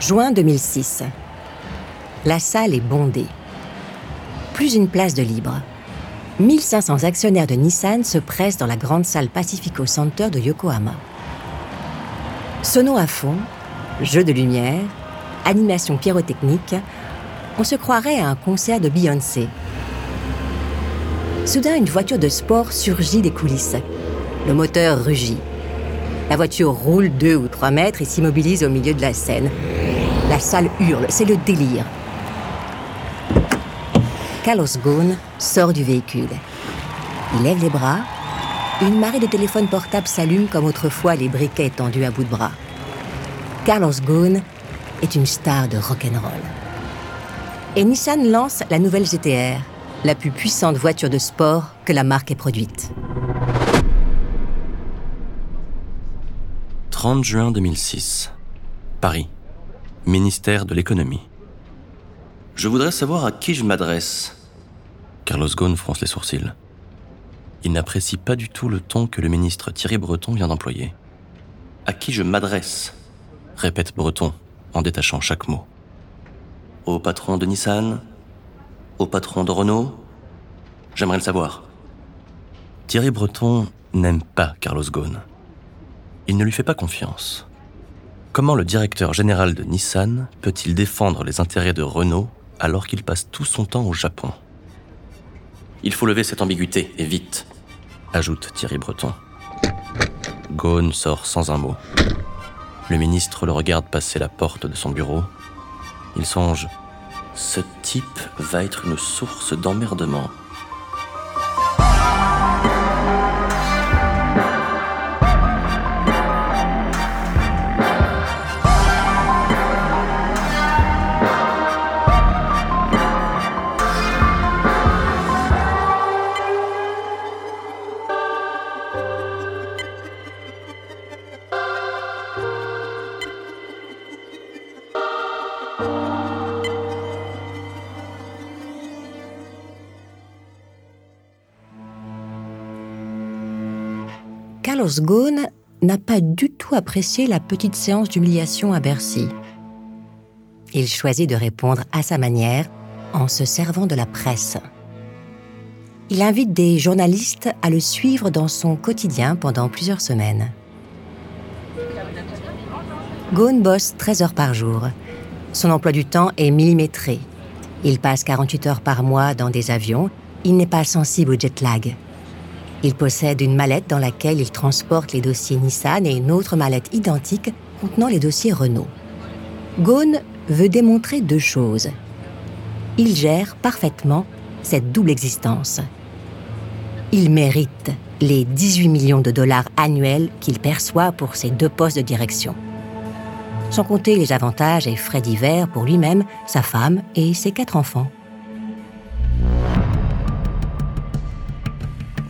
Juin 2006. La salle est bondée. Plus une place de libre. 1500 actionnaires de Nissan se pressent dans la grande salle Pacifico Center de Yokohama. Sono à fond, jeu de lumière, animation pyrotechnique, on se croirait à un concert de Beyoncé. Soudain, une voiture de sport surgit des coulisses. Le moteur rugit. La voiture roule deux ou trois mètres et s'immobilise au milieu de la scène. La salle hurle, c'est le délire. Carlos Ghosn sort du véhicule. Il lève les bras. Une marée de téléphones portables s'allume comme autrefois les briquets tendus à bout de bras. Carlos Ghosn est une star de rock'n'roll. Et Nissan lance la nouvelle GTR, la plus puissante voiture de sport que la marque ait produite. 30 juin 2006. Paris. Ministère de l'économie. Je voudrais savoir à qui je m'adresse. Carlos Ghosn fronce les sourcils. Il n'apprécie pas du tout le ton que le ministre Thierry Breton vient d'employer. À qui je m'adresse? Répète Breton en détachant chaque mot. Au patron de Nissan? Au patron de Renault? J'aimerais le savoir. Thierry Breton n'aime pas Carlos Ghosn. Il ne lui fait pas confiance. Comment le directeur général de Nissan peut-il défendre les intérêts de Renault alors qu'il passe tout son temps au Japon? Il faut lever cette ambiguïté, et vite, ajoute Thierry Breton. Ghosn sort sans un mot. Le ministre le regarde passer la porte de son bureau. Il songe Ce type va être une source d'emmerdement. Carlos Ghosn n'a pas du tout apprécié la petite séance d'humiliation à Bercy. Il choisit de répondre à sa manière en se servant de la presse. Il invite des journalistes à le suivre dans son quotidien pendant plusieurs semaines. Ghosn bosse 13 heures par jour. Son emploi du temps est millimétré. Il passe 48 heures par mois dans des avions. Il n'est pas sensible au jet lag. Il possède une mallette dans laquelle il transporte les dossiers Nissan et une autre mallette identique contenant les dossiers Renault. Ghosn veut démontrer deux choses. Il gère parfaitement cette double existence. Il mérite les 18 millions de dollars annuels qu'il perçoit pour ses deux postes de direction. Sans compter les avantages et frais divers pour lui-même, sa femme et ses quatre enfants.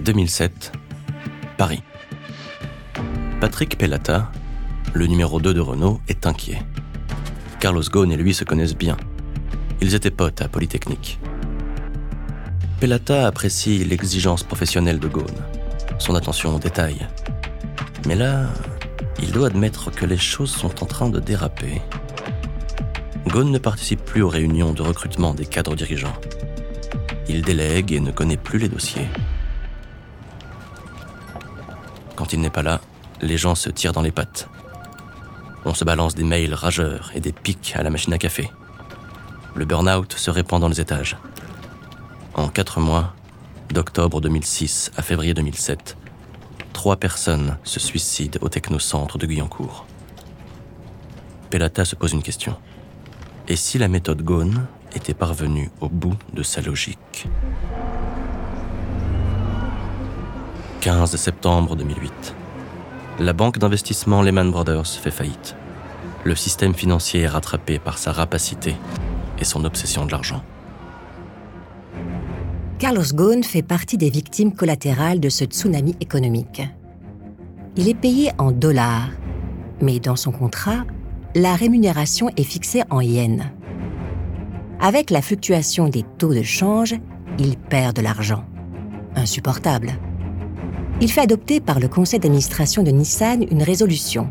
2007, Paris. Patrick Pellata, le numéro 2 de Renault, est inquiet. Carlos Ghosn et lui se connaissent bien. Ils étaient potes à Polytechnique. Pellata apprécie l'exigence professionnelle de Ghosn, son attention aux détails. Mais là, il doit admettre que les choses sont en train de déraper. Ghosn ne participe plus aux réunions de recrutement des cadres dirigeants. Il délègue et ne connaît plus les dossiers. Quand il n'est pas là, les gens se tirent dans les pattes. On se balance des mails rageurs et des pics à la machine à café. Le burn-out se répand dans les étages. En quatre mois, d'octobre 2006 à février 2007, trois personnes se suicident au technocentre de Guyancourt. Pelata se pose une question. Et si la méthode Ghosn était parvenue au bout de sa logique? 15 septembre 2008. La banque d'investissement Lehman Brothers fait faillite. Le système financier est rattrapé par sa rapacité et son obsession de l'argent. Carlos Ghosn fait partie des victimes collatérales de ce tsunami économique. Il est payé en dollars, mais dans son contrat, la rémunération est fixée en yens. Avec la fluctuation des taux de change, il perd de l'argent. Insupportable. Il fait adopter par le conseil d'administration de Nissan une résolution.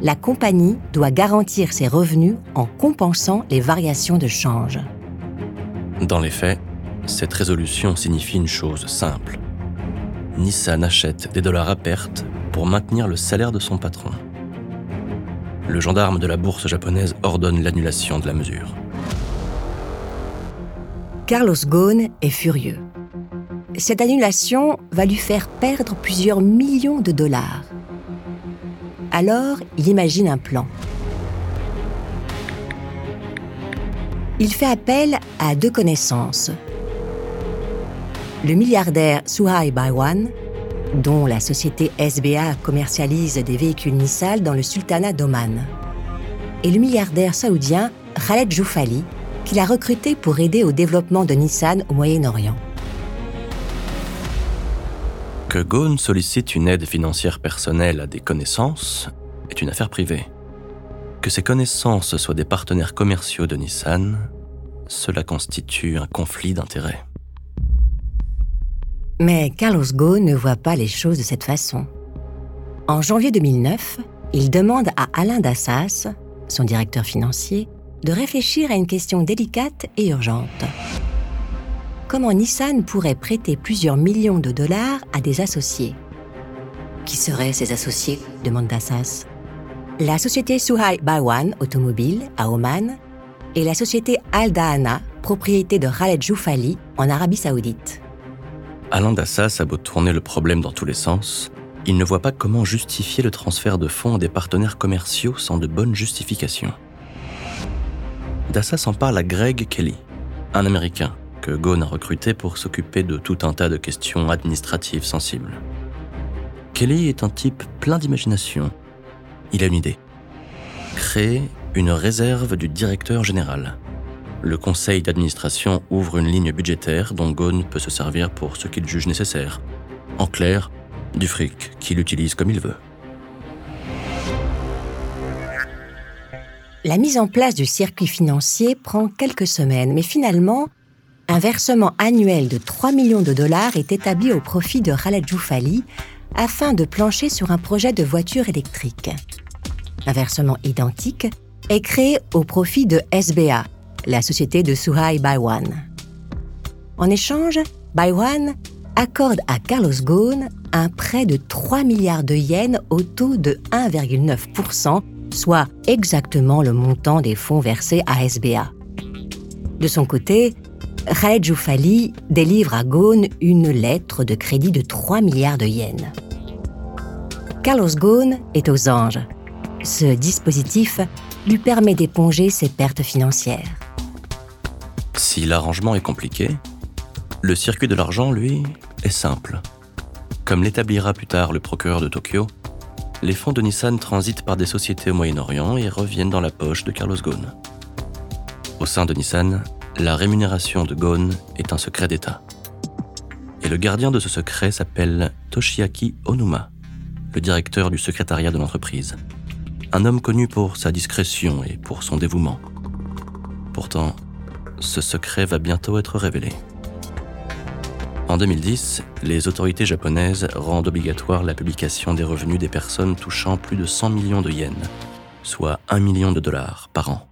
la compagnie doit garantir ses revenus en compensant les variations de change. Dans les faits, cette résolution signifie une chose simple. Nissan achète des dollars à perte pour maintenir le salaire de son patron. Le gendarme de la bourse japonaise ordonne l'annulation de la mesure. Carlos Ghosn est furieux. Cette annulation va lui faire perdre plusieurs millions de dollars. Alors, il imagine un plan. Il fait appel à deux connaissances. Le milliardaire Suhai Baiwan, dont la société SBA commercialise des véhicules Nissan dans le sultanat d'Oman, et le milliardaire saoudien Khaled Joufali, qu'il a recruté pour aider au développement de Nissan au Moyen-Orient. Que Ghosn sollicite une aide financière personnelle à des connaissances est une affaire privée. Que ces connaissances soient des partenaires commerciaux de Nissan, cela constitue un conflit d'intérêts. Mais Carlos Ghosn ne voit pas les choses de cette façon. En janvier 2009, il demande à Alain Dassas, son directeur financier, de réfléchir à une question délicate et urgente. Comment Nissan pourrait prêter plusieurs millions de dollars à des associés Qui seraient ces associés? Demande Dassas. La société Suhai Bawan Automobile à Oman et la société Al Dahana, propriété de Khaled Joufali en Arabie Saoudite. Alain Dassas a beau tourner le problème dans tous les sens, il ne voit pas comment justifier le transfert de fonds à des partenaires commerciaux sans de bonnes justifications. Dassas en parle à Greg Kelly, un Américain que Ghosn a recruté pour s'occuper de tout un tas de questions administratives sensibles. Kelly est un type plein d'imagination. Il a une idée. Créer une réserve du directeur général. Le conseil d'administration ouvre une ligne budgétaire dont Ghosn peut se servir pour ce qu'il juge nécessaire. En clair, du fric qu'il utilise comme il veut. La mise en place du circuit financier prend quelques semaines, mais finalement, un versement annuel de 3 millions de dollars est établi au profit de Khaled Joufali afin de plancher sur un projet de voiture électrique. Un versement identique est créé au profit de SBA, la société de Suhai Baiwan. En échange, Baiwan accorde à Carlos Ghosn un prêt de 3 milliards de yens au taux de 1,9%, soit exactement le montant des fonds versés à SBA. De son côté, Khaled Joufali délivre à Ghosn une lettre de crédit de 3 milliards de yens. Carlos Ghosn est aux anges. Ce dispositif lui permet d'éponger ses pertes financières. Si l'arrangement est compliqué, le circuit de l'argent, lui, est simple. Comme l'établira plus tard le procureur de Tokyo, les fonds de Nissan transitent par des sociétés au Moyen-Orient et reviennent dans la poche de Carlos Ghosn. Au sein de Nissan, la rémunération de Ghosn est un secret d'État. Et le gardien de ce secret s'appelle Toshiaki Onuma, le directeur du secrétariat de l'entreprise. Un homme connu pour sa discrétion et pour son dévouement. Pourtant, ce secret va bientôt être révélé. En 2010, les autorités japonaises rendent obligatoire la publication des revenus des personnes touchant plus de 100 millions de yens, soit 1 million de dollars par an.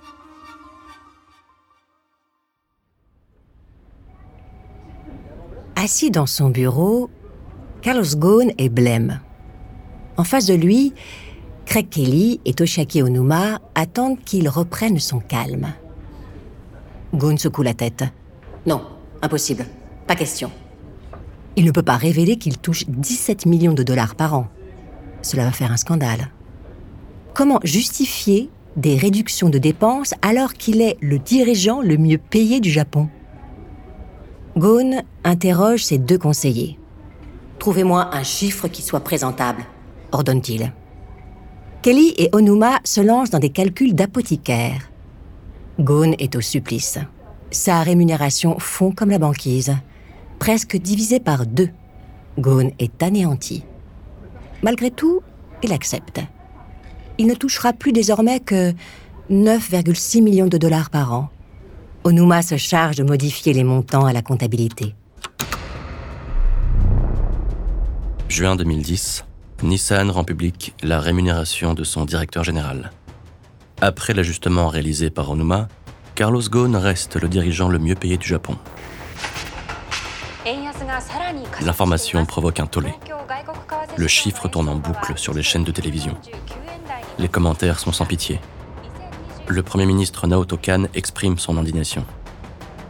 Assis dans son bureau, Carlos Ghosn est blême. En face de lui, Craig Kelly et Toshiaki Onuma attendent qu'il reprenne son calme. Ghosn secoue la tête. Non, impossible. Pas question. Il ne peut pas révéler qu'il touche 17 millions de dollars par an. Cela va faire un scandale. Comment justifier des réductions de dépenses alors qu'il est le dirigeant le mieux payé du Japon? Ghosn interroge ses deux conseillers. Trouvez-moi un chiffre qui soit présentable, ordonne-t-il. Kelly et Onuma se lancent dans des calculs d'apothicaire. Ghosn est au supplice. Sa rémunération fond comme la banquise, presque divisée par deux. Ghosn est anéanti. Malgré tout, il accepte. Il ne touchera plus désormais que 9,6 millions de dollars par an. Onuma se charge de modifier les montants à la comptabilité. Juin 2010, Nissan rend public la rémunération de son directeur général. Après l'ajustement réalisé par Onuma, Carlos Ghosn reste le dirigeant le mieux payé du Japon. L'information provoque un tollé. Le chiffre tourne en boucle sur les chaînes de télévision. Les commentaires sont sans pitié. Le Premier ministre Naoto Kan exprime son indignation.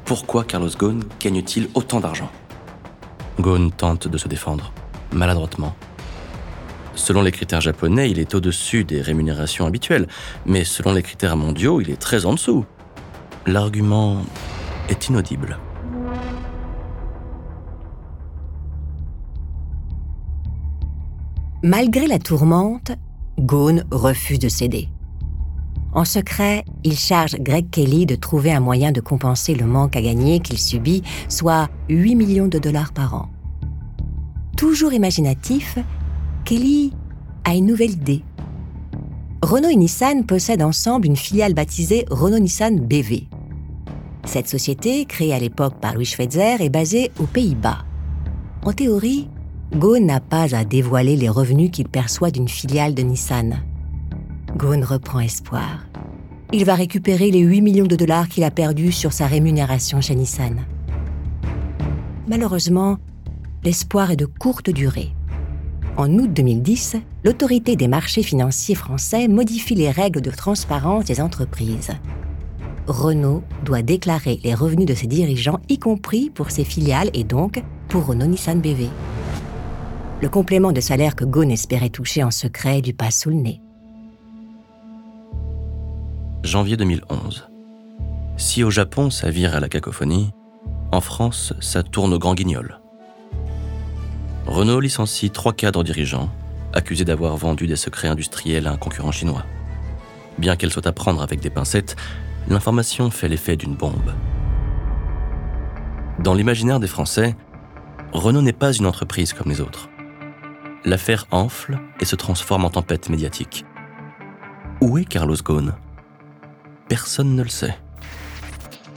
Pourquoi Carlos Ghosn gagne-t-il autant d'argent? Ghosn tente de se défendre, maladroitement. Selon les critères japonais, il est au-dessus des rémunérations habituelles, mais selon les critères mondiaux, il est très en dessous. L'argument est inaudible. Malgré la tourmente, Ghosn refuse de céder. En secret, il charge Greg Kelly de trouver un moyen de compenser le manque à gagner qu'il subit, soit 8 millions de dollars par an. Toujours imaginatif, Kelly a une nouvelle idée. Renault et Nissan possèdent ensemble une filiale baptisée Renault-Nissan BV. Cette société, créée à l'époque par Louis Schweitzer, est basée aux Pays-Bas. En théorie, Ghosn n'a pas à dévoiler les revenus qu'il perçoit d'une filiale de Nissan. Ghosn reprend espoir. Il va récupérer les 8 millions de dollars qu'il a perdus sur sa rémunération chez Nissan. Malheureusement, l'espoir est de courte durée. En août 2010, l'autorité des marchés financiers français modifie les règles de transparence des entreprises. Renault doit déclarer les revenus de ses dirigeants, y compris pour ses filiales et donc pour Renault Nissan BV le complément de salaire que Ghosn espérait toucher en secret du pas sous le nez. Janvier 2011. Si au Japon ça vire à la cacophonie, en France ça tourne au grand guignol. Renault licencie trois cadres dirigeants, accusés d'avoir vendu des secrets industriels à un concurrent chinois. Bien qu'elle soit à prendre avec des pincettes, l'information fait l'effet d'une bombe. Dans l'imaginaire des Français, Renault n'est pas une entreprise comme les autres l'affaire enfle et se transforme en tempête médiatique. Où est Carlos Ghosn? Personne ne le sait.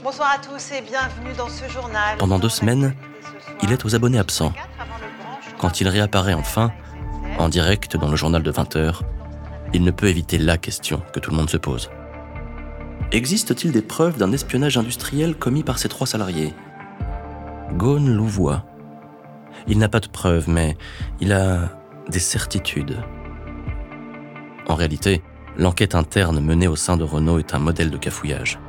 Bonsoir à tous et bienvenue dans ce journal. Pendant deux semaines, il est aux abonnés absents. Quand il réapparaît enfin, en direct dans le journal de 20h, il ne peut éviter la question que tout le monde se pose. Existe-t-il des preuves d'un espionnage industriel commis par ces trois salariés? Ghosn louvoie il n'a pas de preuves, mais il a des certitudes. En réalité, l'enquête interne menée au sein de Renault est un modèle de cafouillage.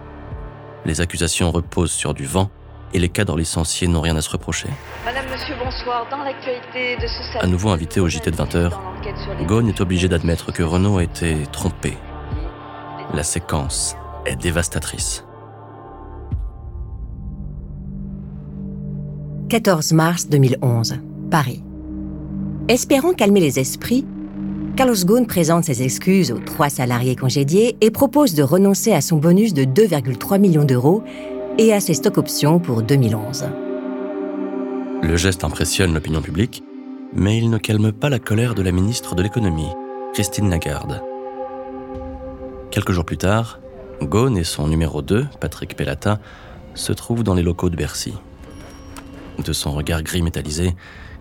Les accusations reposent sur du vent et les cadres licenciés n'ont rien à se reprocher. Madame, monsieur, bonsoir. Dans l'actualité de ce À nouveau invité au JT de 20h, Ghosn est obligé d'admettre que Renault a été trompé. La séquence est dévastatrice. 14 mars 2011, Paris. Espérant calmer les esprits, Carlos Ghosn présente ses excuses aux trois salariés congédiés et propose de renoncer à son bonus de 2,3 millions d'euros et à ses stock options pour 2011. Le geste impressionne l'opinion publique, mais il ne calme pas la colère de la ministre de l'économie, Christine Lagarde. Quelques jours plus tard, Ghosn et son numéro 2, Patrick Pellata, se trouvent dans les locaux de Bercy. De son regard gris métallisé,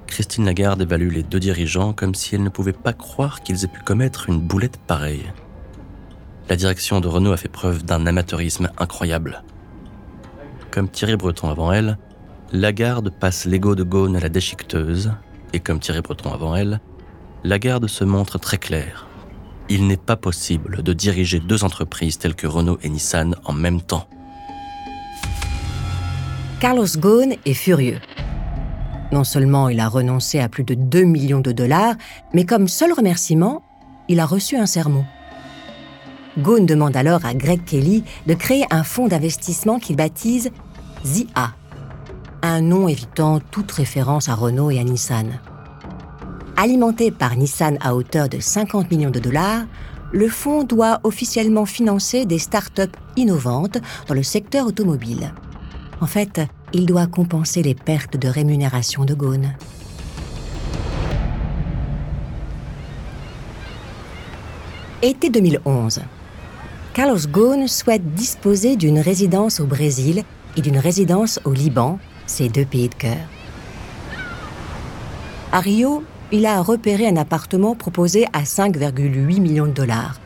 Christine Lagarde évalue les deux dirigeants comme si elle ne pouvait pas croire qu'ils aient pu commettre une boulette pareille. La direction de Renault a fait preuve d'un amateurisme incroyable. Comme Thierry Breton avant elle, Lagarde passe l'ego de Gaune à la déchiqueteuse, et comme Thierry Breton avant elle, Lagarde se montre très claire. Il n'est pas possible de diriger deux entreprises telles que Renault et Nissan en même temps. Carlos Ghosn est furieux. Non seulement il a renoncé à plus de 2 millions de dollars, mais comme seul remerciement, il a reçu un sermon. Ghosn demande alors à Greg Kelly de créer un fonds d'investissement qu'il baptise ZIA, un nom évitant toute référence à Renault et à Nissan. Alimenté par Nissan à hauteur de 50 millions de dollars, le fonds doit officiellement financer des start-up innovantes dans le secteur automobile. En fait, il doit compenser les pertes de rémunération de Ghosn. Été 2011. Carlos Ghosn souhaite disposer d'une résidence au Brésil et d'une résidence au Liban, ses deux pays de cœur. À Rio, il a repéré un appartement proposé à 5,8 millions de dollars.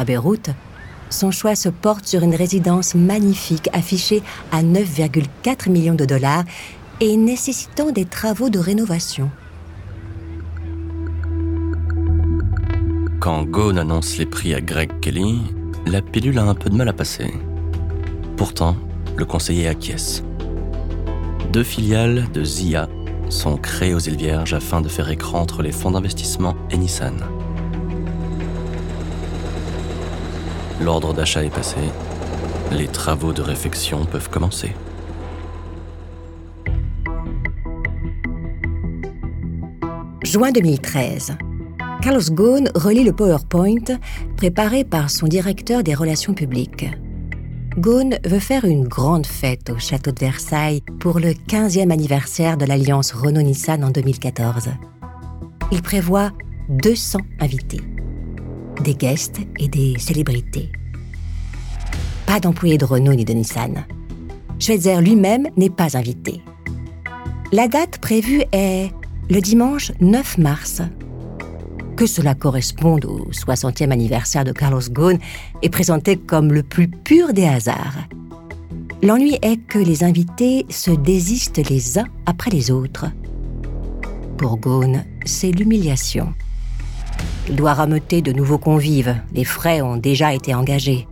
À Beyrouth, son choix se porte sur une résidence magnifique affichée à 9,4 millions de dollars et nécessitant des travaux de rénovation. Quand Gone annonce les prix à Greg Kelly, la pilule a un peu de mal à passer. Pourtant, le conseiller acquiesce. Deux filiales de ZIA sont créées aux îles Vierges afin de faire écran entre les fonds d'investissement et Nissan. L'ordre d'achat est passé. Les travaux de réfection peuvent commencer. Juin 2013. Carlos Ghosn relit le PowerPoint préparé par son directeur des relations publiques. Ghosn veut faire une grande fête au château de Versailles pour le 15e anniversaire de l'alliance Renault-Nissan en 2014. Il prévoit 200 invités, des guests et des célébrités. Pas d'employés de Renault ni de Nissan. Schweitzer lui-même n'est pas invité. La date prévue est le dimanche 9 mars que cela corresponde au 60e anniversaire de Carlos Ghosn est présenté comme le plus pur des hasards. L'ennui est que les invités se désistent les uns après les autres. Pour Ghosn, c'est l'humiliation. Il doit rameuter de nouveaux convives, les frais ont déjà été engagés.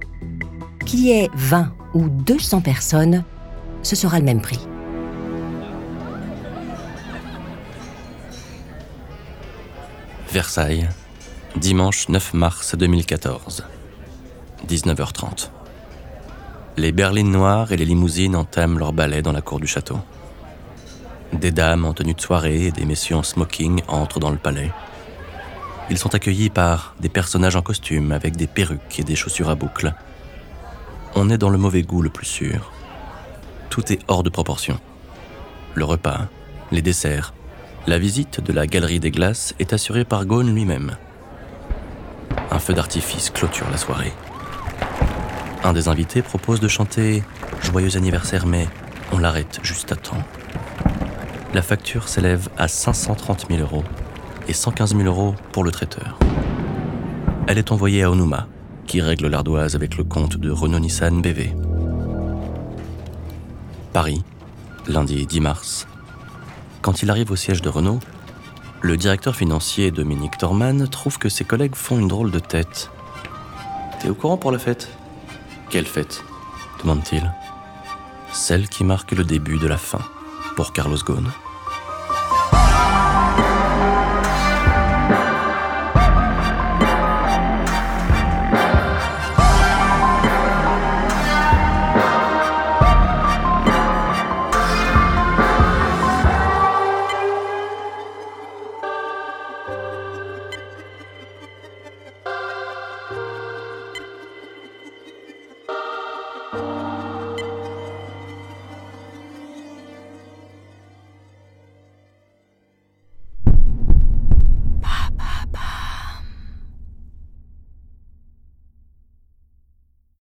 Qu'il y ait 20 ou 200 personnes, ce sera le même prix. Versailles, dimanche 9 mars 2014, 19h30. Les berlines noires et les limousines entament leur ballet dans la cour du château. Des dames en tenue de soirée et des messieurs en smoking entrent dans le palais. Ils sont accueillis par des personnages en costume avec des perruques et des chaussures à boucles. On est dans le mauvais goût le plus sûr. Tout est hors de proportion. Le repas, les desserts, la visite de la galerie des glaces est assurée par Ghosn lui-même. Un feu d'artifice clôture la soirée. Un des invités propose de chanter Joyeux anniversaire, mais on l'arrête juste à temps. La facture s'élève à 530 000 euros et 115 000 euros pour le traiteur. Elle est envoyée à Onuma, qui règle l'ardoise avec le compte de Renault Nissan BV. Paris, lundi 10 mars quand il arrive au siège de Renault, le directeur financier Dominique Torman trouve que ses collègues font une drôle de tête. T'es au courant pour la fête? Quelle fête? demande-t-il. Celle qui marque le début de la fin pour Carlos Ghosn.